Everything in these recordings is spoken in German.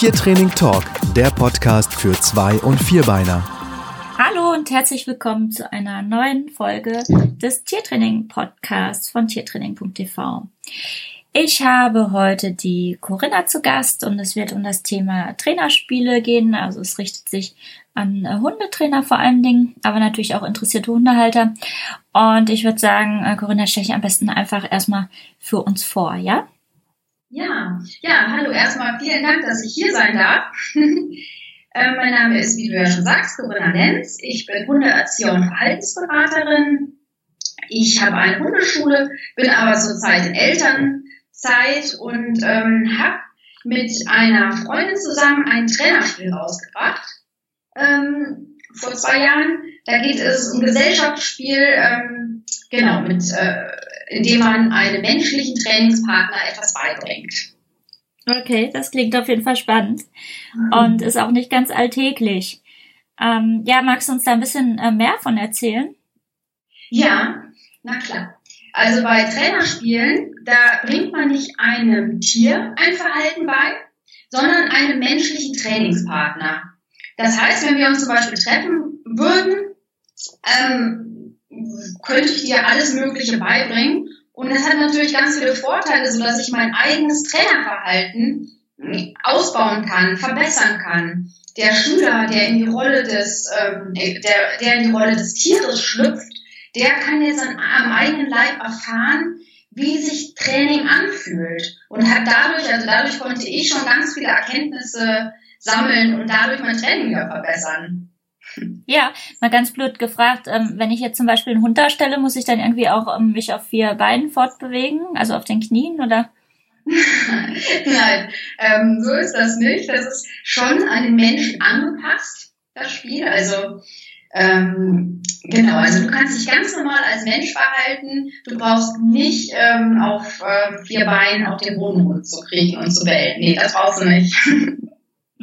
Tiertraining Talk, der Podcast für Zwei- und Vierbeiner. Hallo und herzlich willkommen zu einer neuen Folge des Tiertraining Podcasts von tiertraining.tv. Ich habe heute die Corinna zu Gast und es wird um das Thema Trainerspiele gehen. Also es richtet sich an Hundetrainer vor allen Dingen, aber natürlich auch interessierte Hundehalter. Und ich würde sagen, äh, Corinna, stelle ich am besten einfach erstmal für uns vor, ja? Ja, ja, hallo erstmal vielen Dank, dass ich hier sein darf. äh, mein Name ist, wie du ja schon sagst, Corinna Lenz. Ich bin Hundeerzieher und Verhaltensberaterin. Ich habe eine Hundeschule, bin aber zurzeit in Elternzeit und ähm, habe mit einer Freundin zusammen ein Trainerspiel rausgebracht. Ähm, vor zwei Jahren. Da geht es um Gesellschaftsspiel, ähm, genau, mit äh, indem man einem menschlichen Trainingspartner etwas beibringt. Okay, das klingt auf jeden Fall spannend mhm. und ist auch nicht ganz alltäglich. Ähm, ja, magst du uns da ein bisschen äh, mehr von erzählen? Ja, na klar. Also bei Trainerspielen, da bringt man nicht einem Tier ein Verhalten bei, sondern einem menschlichen Trainingspartner. Das heißt, wenn wir uns zum Beispiel treffen würden, ähm, könnte ich dir alles Mögliche beibringen. Und das hat natürlich ganz viele Vorteile, so dass ich mein eigenes Trainerverhalten ausbauen kann, verbessern kann. Der Schüler, der in die Rolle des, ähm, der, der in die Rolle des Tieres schlüpft, der kann jetzt an, am eigenen Leib erfahren, wie sich Training anfühlt und hat dadurch, also dadurch konnte ich schon ganz viele Erkenntnisse sammeln und dadurch mein Training wieder verbessern. Ja, mal ganz blöd gefragt, ähm, wenn ich jetzt zum Beispiel einen Hund darstelle, muss ich dann irgendwie auch ähm, mich auf vier Beinen fortbewegen, also auf den Knien oder? Nein, ähm, so ist das nicht. Das ist schon an den Menschen angepasst, das Spiel. Also ähm, genau, also du kannst dich ganz normal als Mensch verhalten. Du brauchst nicht ähm, auf ähm, vier Beinen auf den Boden zu kriegen und zu bellen. Nee, das brauchst du nicht.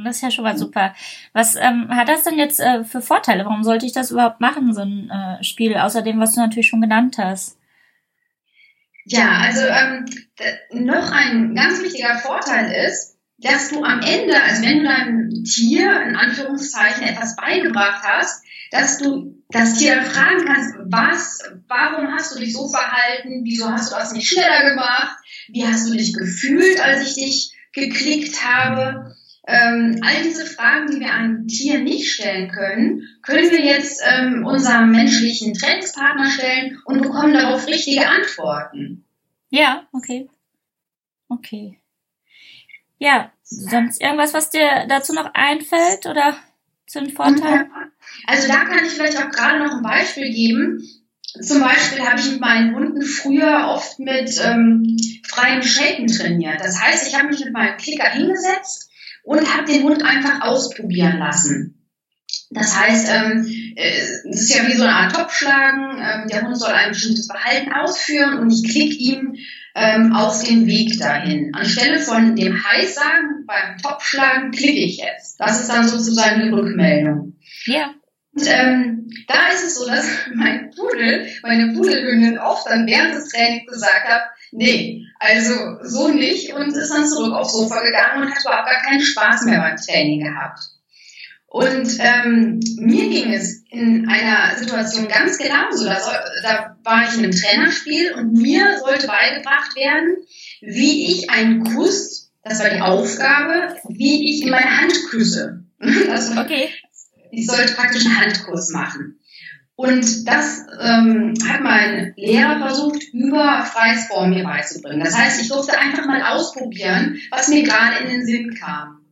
Das ist ja schon mal super. Was ähm, hat das denn jetzt äh, für Vorteile? Warum sollte ich das überhaupt machen, so ein äh, Spiel, außer dem, was du natürlich schon genannt hast? Ja, also ähm, noch ein ganz wichtiger Vorteil ist, dass du am Ende, also wenn du deinem Tier in Anführungszeichen etwas beigebracht hast, dass du das Tier fragen kannst, was, warum hast du dich so verhalten, wieso hast du das nicht schneller gemacht, wie hast du dich gefühlt, als ich dich geklickt habe. Ähm, all diese Fragen, die wir einem Tier nicht stellen können, können wir jetzt ähm, unserem menschlichen Trainingspartner stellen und bekommen darauf richtige Antworten. Ja, okay. Okay. Ja, sonst irgendwas, was dir dazu noch einfällt oder zu den Vorteilen? Also da kann ich vielleicht auch gerade noch ein Beispiel geben. Zum Beispiel habe ich mit meinen Hunden früher oft mit ähm, freiem Shaken trainiert. Das heißt, ich habe mich mit meinem Klicker hingesetzt und habe den Hund einfach ausprobieren lassen. Das heißt, ähm, äh, es ist ja wie so eine Art Topfschlagen. Ähm, der Hund soll ein bestimmtes Verhalten ausführen und ich klicke ihm ähm, auf den Weg dahin. Anstelle von dem Heiß sagen beim Topfschlagen klicke ich jetzt. Das ist dann sozusagen die Rückmeldung. Ja. Und ähm, da ist es so, dass mein Pudel, meine Pudelhündin oft dann während des Trainings gesagt hat, nee, also so nicht und ist dann zurück aufs Sofa gegangen und hat überhaupt gar keinen Spaß mehr beim Training gehabt. Und ähm, mir ging es in einer Situation ganz genauso. Da, soll, da war ich in einem Trainerspiel und mir sollte beigebracht werden, wie ich einen Kuss, das war die Aufgabe, wie ich in meine Hand küsse. Also, okay. Ich sollte praktisch einen Handkuss machen. Und das ähm, hat mein Lehrer versucht, über freies Form mir beizubringen. Das heißt, ich durfte einfach mal ausprobieren, was mir gerade in den Sinn kam.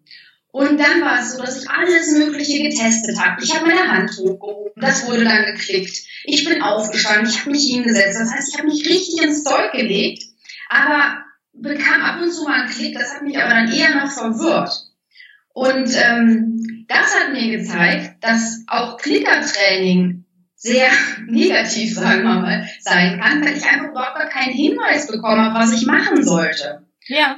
Und dann war es so, dass ich alles Mögliche getestet habe. Ich habe meine Hand hochgehoben, das wurde dann geklickt. Ich bin aufgestanden, ich habe mich hingesetzt. Das heißt, ich habe mich richtig ins Zeug gelegt, aber bekam ab und zu mal einen Klick. Das hat mich aber dann eher noch verwirrt. Und ähm, das hat mir gezeigt, dass auch Klickertraining sehr negativ, sagen wir mal, sein kann, weil ich einfach überhaupt gar keinen Hinweis bekomme, was ich machen sollte. Ja.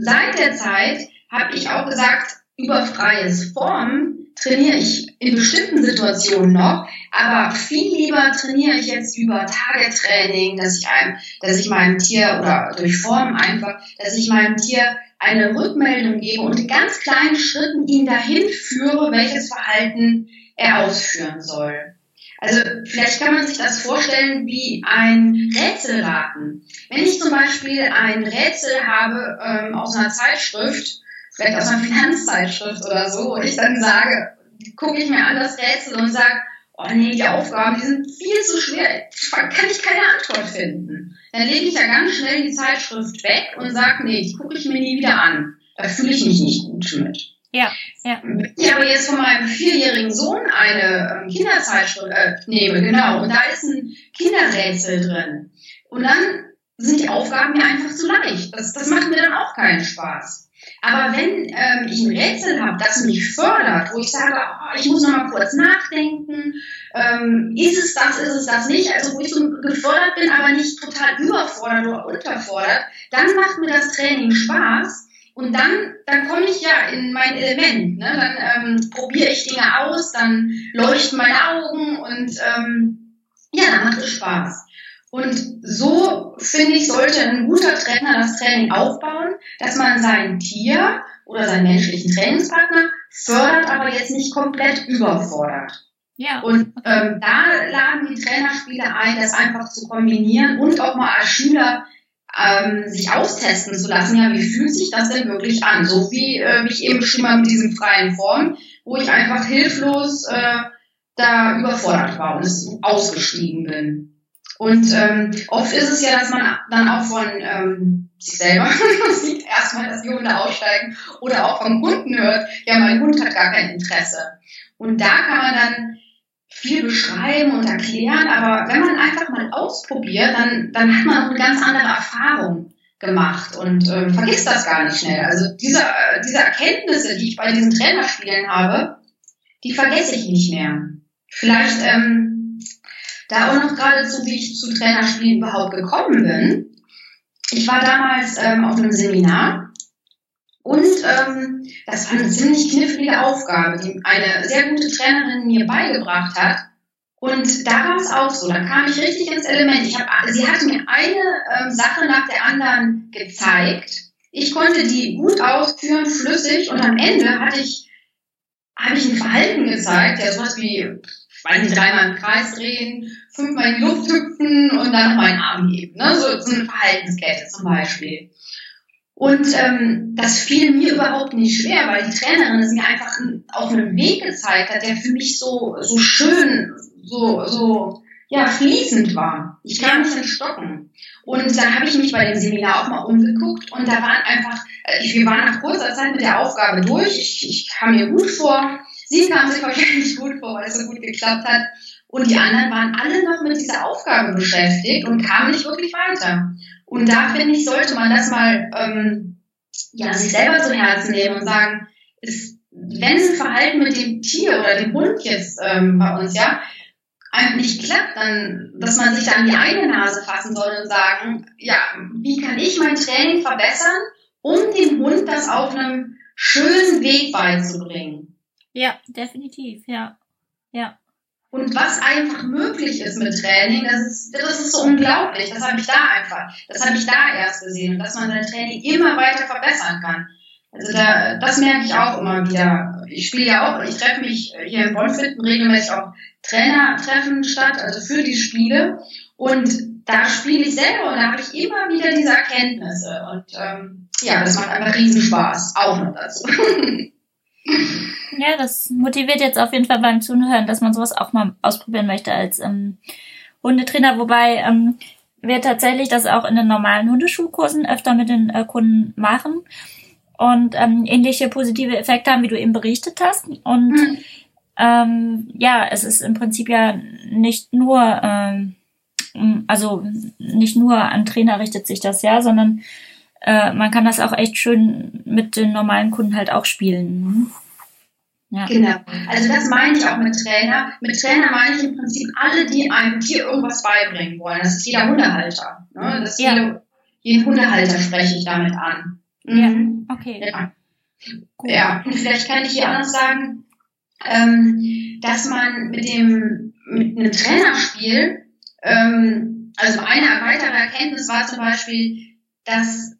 Seit der Zeit habe ich auch gesagt, über freies Form trainiere ich in bestimmten Situationen noch, aber viel lieber trainiere ich jetzt über Tagetraining, dass ich einem, dass ich meinem Tier oder durch Form einfach, dass ich meinem Tier eine Rückmeldung gebe und in ganz kleinen Schritten ihn dahin führe, welches Verhalten er ausführen soll. Also vielleicht kann man sich das vorstellen wie ein Rätselraten. Wenn ich zum Beispiel ein Rätsel habe ähm, aus einer Zeitschrift, vielleicht aus einer Finanzzeitschrift oder so, und ich dann sage, gucke ich mir an das Rätsel und sage, oh nee, die Aufgaben, die sind viel zu schwer, kann ich keine Antwort finden. Dann lege ich ja ganz schnell die Zeitschrift weg und sage, nee, die gucke ich mir nie wieder an. Da fühle ich mich nicht gut mit. Ja, ja. Ich habe jetzt von meinem vierjährigen Sohn eine ähm, Kinderzeitschrift, äh, nehme, genau, und da ist ein Kinderrätsel drin. Und dann sind die Aufgaben mir einfach zu leicht. Das, das macht mir dann auch keinen Spaß. Aber wenn ähm, ich ein Rätsel habe, das mich fördert, wo ich sage, oh, ich muss noch mal kurz nachdenken, ähm, ist es das, ist es das nicht, also wo ich so gefördert bin, aber nicht total überfordert oder unterfordert, dann macht mir das Training Spaß und dann, dann komme ich ja in mein Element. Ne? Dann ähm, probiere ich Dinge aus, dann leuchten meine Augen und ähm, ja, dann macht es Spaß. Und so, finde ich, sollte ein guter Trainer das Training aufbauen, dass man sein Tier oder seinen menschlichen Trainingspartner fördert, aber jetzt nicht komplett überfordert. Ja. Und ähm, da laden die Trainerspiele ein, das einfach zu kombinieren und auch mal als Schüler ähm, sich austesten zu lassen, ja, wie fühlt sich das denn wirklich an? So wie, äh, wie ich eben beschrieben habe mit diesem freien Form, wo ich einfach hilflos äh, da überfordert war und es ausgestiegen bin. Und ähm, oft ist es ja, dass man dann auch von ähm, sich selber sieht, erstmal, dass die Hunde aussteigen oder auch vom Kunden hört, ja, mein Hund hat gar kein Interesse. Und da kann man dann viel beschreiben und erklären, aber wenn man einfach mal ausprobiert, dann, dann hat man auch eine ganz andere Erfahrung gemacht und äh, vergisst das gar nicht schnell. Also diese, äh, diese Erkenntnisse, die ich bei diesen Trainerspielen habe, die vergesse ich nicht mehr. Vielleicht ähm, da auch noch geradezu, wie ich zu Trainerspielen überhaupt gekommen bin. Ich war damals ähm, auf einem Seminar und ähm, das war eine ziemlich knifflige Aufgabe, die eine sehr gute Trainerin mir beigebracht hat. Und da war es auch so, da kam ich richtig ins Element. Ich hab, sie hat mir eine ähm, Sache nach der anderen gezeigt. Ich konnte die gut ausführen, flüssig und am Ende hatte ich, habe ich ein Verhalten gezeigt, ja sowas wie, ich weiß nicht, dreimal im Kreis drehen, fünfmal in die Luft hüpfen und dann noch meinen Arm heben. Ne? So, so eine Verhaltenskette zum Beispiel. Und ähm, das fiel mir überhaupt nicht schwer, weil die Trainerin es mir einfach auf einem Weg gezeigt hat, der für mich so, so schön, so, so ja, fließend war. Ich kam nicht in Stocken. Und dann habe ich mich bei dem Seminar auch mal umgeguckt und da waren einfach, äh, wir waren nach kurzer Zeit mit der Aufgabe durch. Ich, ich kam mir gut vor. Sie kam sich wahrscheinlich gut vor, weil es so gut geklappt hat. Und die anderen waren alle noch mit dieser Aufgabe beschäftigt und kamen nicht wirklich weiter. Und da finde ich, sollte man das mal ähm, ja, sich selber zu Herzen nehmen und sagen, ist, wenn ein Verhalten mit dem Tier oder dem Hund jetzt ähm, bei uns ja nicht klappt, dann, dass man sich dann die eigene Nase fassen soll und sagen, ja, wie kann ich mein Training verbessern, um dem Hund das auf einem schönen Weg beizubringen? Ja, definitiv, ja, ja. Und was einfach möglich ist mit Training, das ist, das ist so unglaublich. Das habe ich da einfach, das habe ich da erst gesehen, dass man sein Training immer weiter verbessern kann. Also da, das merke ich auch immer wieder. Ich spiele ja auch, ich treffe mich hier in Bonn regelmäßig auch Trainertreffen statt, also für die Spiele. Und da spiele ich selber und da habe ich immer wieder diese Erkenntnisse. Und ähm, ja, das macht einfach riesen Spaß, auch noch dazu. Ja, das motiviert jetzt auf jeden Fall beim Zuhören, dass man sowas auch mal ausprobieren möchte als ähm, Hundetrainer, wobei ähm, wir tatsächlich das auch in den normalen Hundeschulkursen öfter mit den äh, Kunden machen und ähm, ähnliche positive Effekte haben, wie du eben berichtet hast. Und mhm. ähm, ja, es ist im Prinzip ja nicht nur, ähm, also nicht nur an Trainer richtet sich das ja, sondern äh, man kann das auch echt schön mit den normalen Kunden halt auch spielen. Ne? Ja. Genau. Also das meine ich auch mit Trainer. Mit Trainer meine ich im Prinzip alle, die einem Tier irgendwas beibringen wollen. Das ist jeder Hundehalter. Ne? Das ja. jede, jeden Hundehalter spreche ich damit an. Mhm. Ja, okay. Ja. Cool. ja, und vielleicht kann ich hier noch sagen, ähm, dass man mit dem mit einem Trainerspiel, ähm, also eine weitere Erkenntnis war zum Beispiel, dass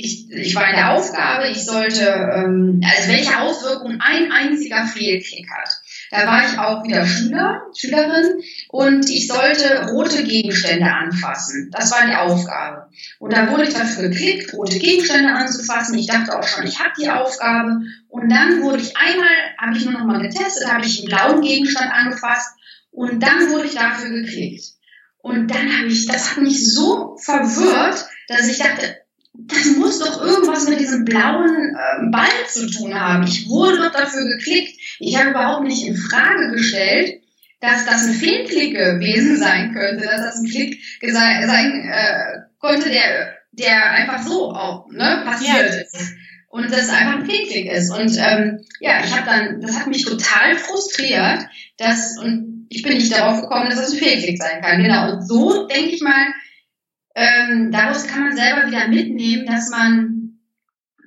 ich, ich war in der Aufgabe, ich sollte, ähm, also welche Auswirkungen ein einziger Fehlklick hat. Da war ich auch wieder Schüler, Schülerin und ich sollte rote Gegenstände anfassen. Das war die Aufgabe. Und da wurde ich dafür geklickt, rote Gegenstände anzufassen. Ich dachte auch schon, ich habe die Aufgabe. Und dann wurde ich einmal, habe ich nur noch mal getestet, habe ich einen blauen Gegenstand angefasst und dann wurde ich dafür geklickt. Und dann habe ich, das hat mich so verwirrt, dass ich dachte, das muss doch irgendwas mit diesem blauen äh, Ball zu tun haben. Ich wurde doch dafür geklickt. Ich habe überhaupt nicht in Frage gestellt, dass das ein Fehlklick gewesen sein könnte, dass das ein Klick sein äh, konnte, der, der einfach so auch ne, passiert ja. ist. Und das einfach ein Fehlklick ist. Und ähm, ja, ich habe dann, das hat mich total frustriert, dass, und ich bin nicht darauf gekommen, dass das ein Fehlklick sein kann. Genau. Und so denke ich mal, ähm, daraus kann man selber wieder mitnehmen, dass man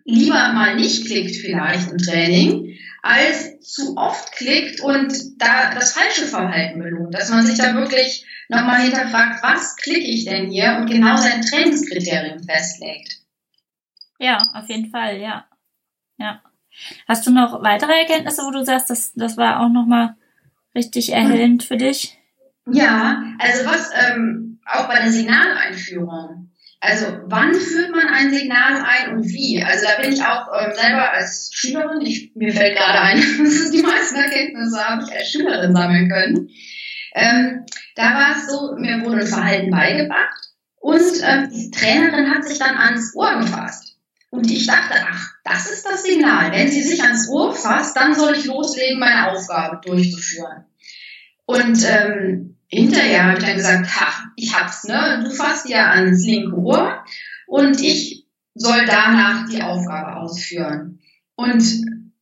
lieber mal nicht klickt vielleicht im Training, als zu oft klickt und da das falsche Verhalten belohnt. Dass man sich da wirklich nochmal hinterfragt, was klicke ich denn hier und genau sein Trainingskriterien festlegt. Ja, auf jeden Fall, ja. Ja. Hast du noch weitere Erkenntnisse, wo du sagst, das, das war auch nochmal richtig erhellend für dich? Ja, also was ähm, auch bei der Signaleinführung. Also wann führt man ein Signal ein und wie? Also da bin ich auch ähm, selber als Schülerin, ich, mir fällt gerade ein, dass die meisten Erkenntnisse habe ich als Schülerin sammeln können. Ähm, da war es so, mir wurde ein Verhalten beigebracht und ähm, die Trainerin hat sich dann ans Ohr gefasst. Und ich dachte, ach, das ist das Signal. Wenn sie sich ans Ohr fasst, dann soll ich loslegen, meine Aufgabe durchzuführen. Und ähm, hinterher habe ich dann gesagt, ha, ich hab's, ne? Du fasst ja ans linke Ohr und ich soll danach die Aufgabe ausführen. Und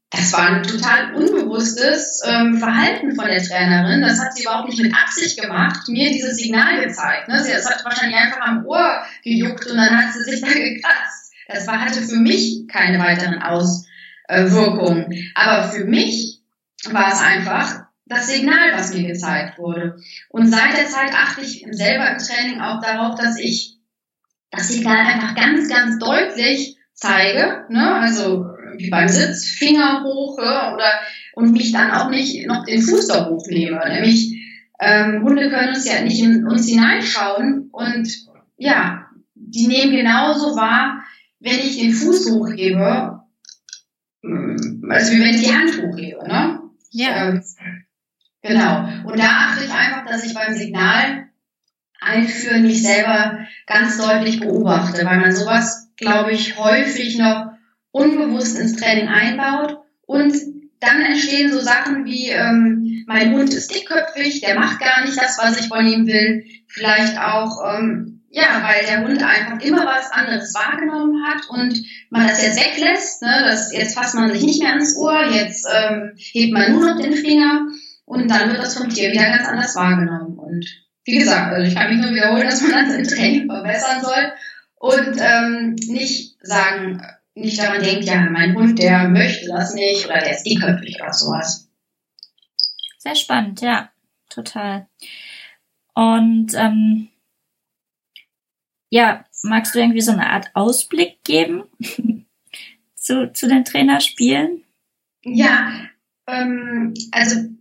das war ein total unbewusstes ähm, Verhalten von der Trainerin. Das hat sie überhaupt nicht mit Absicht gemacht, mir dieses Signal gezeigt. Ne? Sie das hat wahrscheinlich einfach am Ohr gejuckt und dann hat sie sich da gekratzt. Das war, hatte für mich keine weiteren Auswirkungen. Aber für mich war es einfach das Signal, was mir gezeigt wurde. Und seit der Zeit achte ich selber im Training auch darauf, dass ich das Signal einfach ganz, ganz deutlich zeige, ne? also wie beim Sitz, Finger hoch oder und mich dann auch nicht noch den Fuß da hochnehme. Nämlich ähm, Hunde können uns ja nicht in uns hineinschauen und ja, die nehmen genauso wahr, wenn ich den Fuß hochhebe, hm, also wie wenn ich die Hand hochhebe. Ne? Ja. Ähm, Genau. Und da achte ich einfach, dass ich beim Signal einführen mich selber ganz deutlich beobachte, weil man sowas, glaube ich, häufig noch unbewusst ins Training einbaut und dann entstehen so Sachen wie, ähm, mein Hund ist dickköpfig, der macht gar nicht das, was ich von ihm will. Vielleicht auch, ähm, ja, weil der Hund einfach immer was anderes wahrgenommen hat und man das jetzt weglässt. Ne, das, jetzt fasst man sich nicht mehr ans Ohr, jetzt ähm, hebt man nur noch den Finger. Und dann wird das vom Tier wieder ganz anders wahrgenommen. Und wie gesagt, also ich kann mich nur wiederholen, dass man das im Training verbessern soll und ähm, nicht sagen, nicht daran denkt, ja, mein Hund, der möchte das nicht oder der ist dickköpfig oder sowas. Sehr spannend, ja, total. Und ähm, ja, magst du irgendwie so eine Art Ausblick geben zu, zu den Trainerspielen? Ja, ähm, also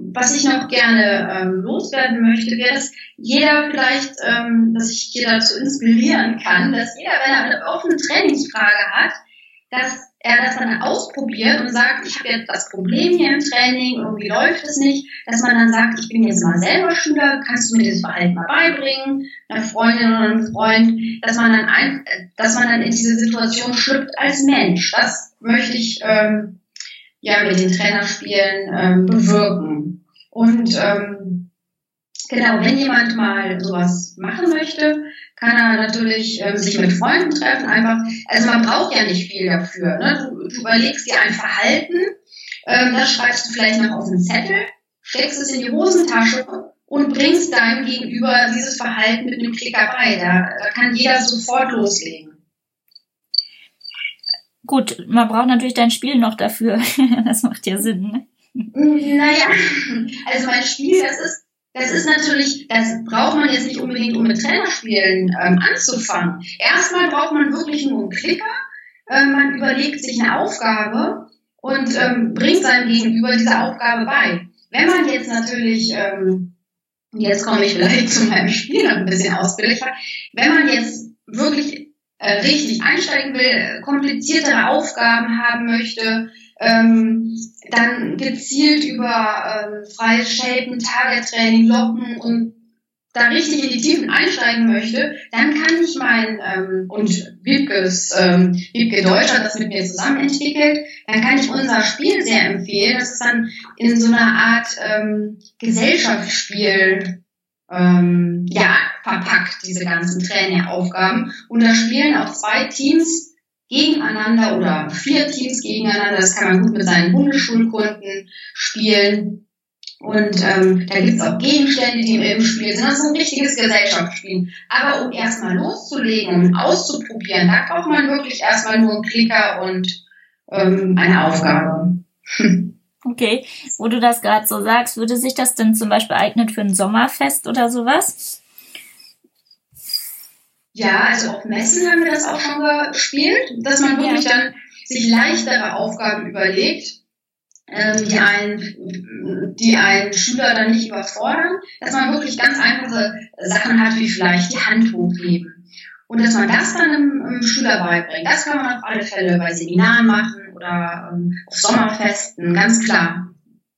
was ich noch gerne ähm, loswerden möchte, wäre, dass jeder vielleicht, ähm, dass ich hier dazu inspirieren kann, dass jeder, wenn er eine offene Trainingsfrage hat, dass er das dann ausprobiert und sagt, ich habe jetzt das Problem hier im Training, irgendwie läuft es nicht, dass man dann sagt, ich bin jetzt mal selber Schüler, kannst du mir das Verhalten mal beibringen, einer Freundin oder einem Freund, dass man dann ein, dass man dann in diese Situation schlüpft als Mensch. Das möchte ich ähm, ja mit den Trainerspielen ähm, bewirken. Und ähm, genau, wenn jemand mal sowas machen möchte, kann er natürlich ähm, sich mit Freunden treffen. Einfach, also man braucht ja nicht viel dafür. Ne? Du, du überlegst dir ein Verhalten, ähm, das schreibst du vielleicht noch auf einen Zettel, steckst es in die Hosentasche und bringst deinem Gegenüber dieses Verhalten mit einem Klicker bei. Da, da kann jeder sofort loslegen. Gut, man braucht natürlich dein Spiel noch dafür. das macht ja Sinn. Ne? Naja, also mein Spiel, das ist, das ist natürlich, das braucht man jetzt nicht unbedingt, um mit Trainerspielen ähm, anzufangen. Erstmal braucht man wirklich nur einen Klicker. Äh, man überlegt sich eine Aufgabe und ähm, bringt seinem Gegenüber diese Aufgabe bei. Wenn man jetzt natürlich, ähm, jetzt komme ich vielleicht zu meinem Spiel ein bisschen ausführlicher, wenn man jetzt wirklich äh, richtig einsteigen will, kompliziertere Aufgaben haben möchte, ähm, dann gezielt über ähm, freies Shapen, Target-Training, Locken und da richtig in die Tiefen einsteigen möchte, dann kann ich mein, ähm, und Wiebkes, ähm, Wiebke Deutsch hat das mit mir zusammen entwickelt, dann kann ich unser Spiel sehr empfehlen. Das ist dann in so einer Art ähm, Gesellschaftsspiel ähm, ja, verpackt, diese ganzen Traineraufgaben. Und da spielen auch zwei Teams gegeneinander oder vier Teams gegeneinander. Das kann man gut mit seinen Bundesschulkunden spielen. Und ähm, da gibt's auch Gegenstände, die im Spiel sind. Das ist ein richtiges Gesellschaftsspiel. Aber um erstmal loszulegen und auszuprobieren, da braucht man wirklich erstmal nur einen Klicker und ähm, eine Aufgabe. Okay, wo du das gerade so sagst, würde sich das denn zum Beispiel eignen für ein Sommerfest oder sowas? Ja, also auf Messen haben wir das auch schon gespielt, dass man wirklich dann sich leichtere Aufgaben überlegt, ähm, die einen, die einen Schüler dann nicht überfordern, dass man wirklich ganz einfache Sachen hat, wie vielleicht die Hand hochheben. Und dass man das dann im, im Schüler beibringt. Das kann man auf alle Fälle bei Seminaren machen oder ähm, auf Sommerfesten, ganz klar.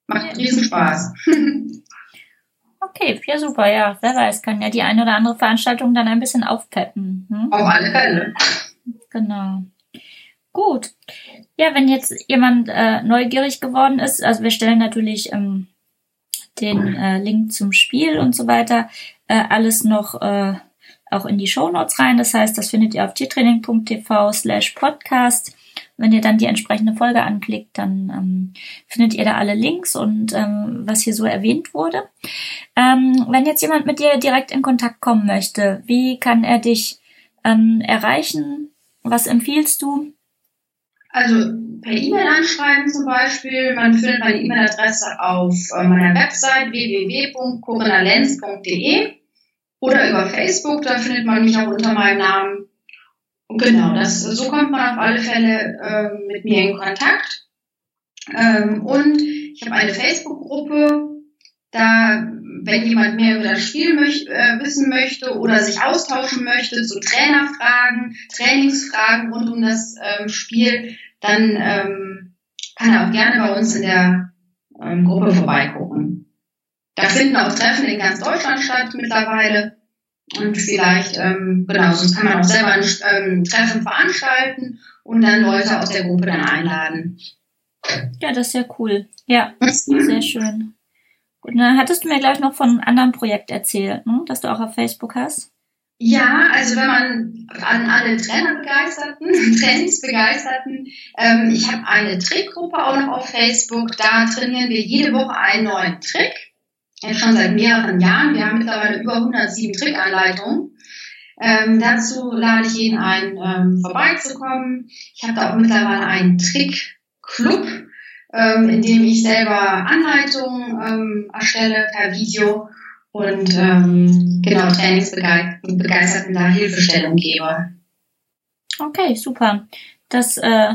Macht riesen Spaß. Okay, ja super, ja. Wer weiß, kann ja die eine oder andere Veranstaltung dann ein bisschen aufpeppen. Hm? Auf alle Fälle. Genau. Gut. Ja, wenn jetzt jemand äh, neugierig geworden ist, also wir stellen natürlich ähm, den äh, Link zum Spiel und so weiter, äh, alles noch äh, auch in die Show Notes rein. Das heißt, das findet ihr auf tiertraining.tv slash podcast. Wenn ihr dann die entsprechende Folge anklickt, dann ähm, findet ihr da alle Links und ähm, was hier so erwähnt wurde. Ähm, wenn jetzt jemand mit dir direkt in Kontakt kommen möchte, wie kann er dich ähm, erreichen? Was empfiehlst du? Also per E-Mail anschreiben zum Beispiel. Man findet meine E-Mail-Adresse auf äh, meiner Website www.corinnalenz.de oder über Facebook, da findet man mich auch unter meinem Namen Genau, das, so kommt man auf alle Fälle ähm, mit mir in Kontakt. Ähm, und ich habe eine Facebook-Gruppe, da, wenn jemand mehr über das Spiel möcht, äh, wissen möchte oder sich austauschen möchte zu Trainerfragen, Trainingsfragen rund um das ähm, Spiel, dann ähm, kann er auch gerne bei uns in der ähm, Gruppe vorbeigucken. Da finden auch Treffen in ganz Deutschland statt mittlerweile. Und vielleicht, ähm, genau, sonst kann man auch selber ein ähm, Treffen veranstalten und dann Leute aus der Gruppe dann einladen. Ja, das ist ja cool. Ja, sehr schön. Gut, dann hattest du mir gleich noch von einem anderen Projekt erzählt, ne? das du auch auf Facebook hast. Ja, also wenn man an alle Trainerbegeisterten, Trainingsbegeisterten, ähm, ich habe eine Trickgruppe auch noch auf Facebook, da trainieren wir jede Woche einen neuen Trick jetzt schon seit mehreren Jahren. Wir haben mittlerweile über 107 Trickanleitungen. Ähm, dazu lade ich jeden ein, ähm, vorbeizukommen. Ich habe da auch mittlerweile einen Trickclub, ähm, in dem ich selber Anleitungen ähm, erstelle per Video und ähm, genau Trainingsbegeisterten da Hilfestellung gebe. Okay, super. Das äh,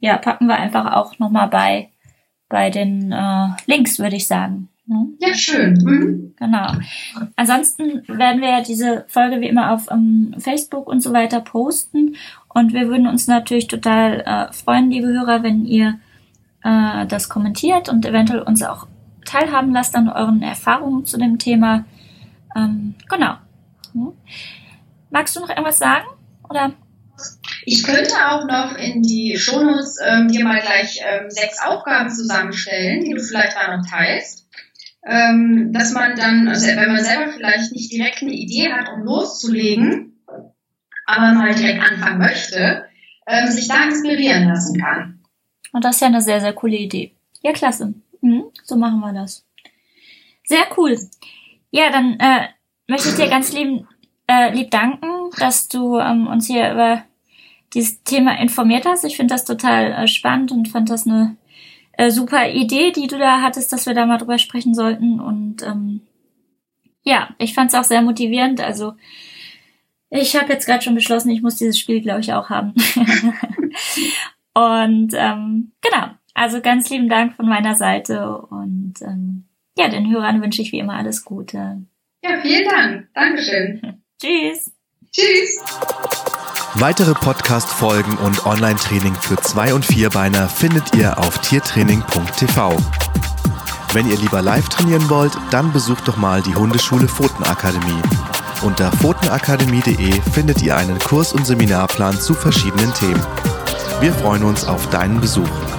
ja, packen wir einfach auch nochmal bei, bei den äh, Links, würde ich sagen. Mhm. Ja, schön. Mhm. Genau. Ansonsten werden wir ja diese Folge wie immer auf um, ähm, Facebook und so weiter posten. Und wir würden uns natürlich total äh, freuen, liebe Hörer, wenn ihr äh, das kommentiert und eventuell uns auch teilhaben lasst an euren Erfahrungen zu dem Thema. Ähm, genau. Hm. Magst du noch irgendwas sagen? Oder? Ich könnte auch noch in die Shownotes ähm, dir mal gleich ähm, sechs Aufgaben zusammenstellen, die du vielleicht da noch teilst ähm, dass man dann, also wenn man selber vielleicht nicht direkt eine Idee hat, um loszulegen, aber mal direkt anfangen möchte, ähm, sich da inspirieren lassen kann. Und das ist ja eine sehr, sehr coole Idee. Ja, klasse. Mhm, so machen wir das. Sehr cool. Ja, dann äh, möchte ich dir ganz lieb, äh, lieb danken, dass du ähm, uns hier über dieses Thema informiert hast. Ich finde das total äh, spannend und fand das eine äh, super Idee, die du da hattest, dass wir da mal drüber sprechen sollten. Und ähm, ja, ich fand es auch sehr motivierend. Also ich habe jetzt gerade schon beschlossen, ich muss dieses Spiel, glaube ich, auch haben. und ähm, genau, also ganz lieben Dank von meiner Seite und ähm, ja, den Hörern wünsche ich wie immer alles Gute. Ja, vielen Dank. Dankeschön. Tschüss. Tschüss. Weitere Podcast-Folgen und Online-Training für Zwei- und Vierbeiner findet ihr auf tiertraining.tv. Wenn ihr lieber live trainieren wollt, dann besucht doch mal die Hundeschule Pfotenakademie. Unter pfotenakademie.de findet ihr einen Kurs- und Seminarplan zu verschiedenen Themen. Wir freuen uns auf deinen Besuch.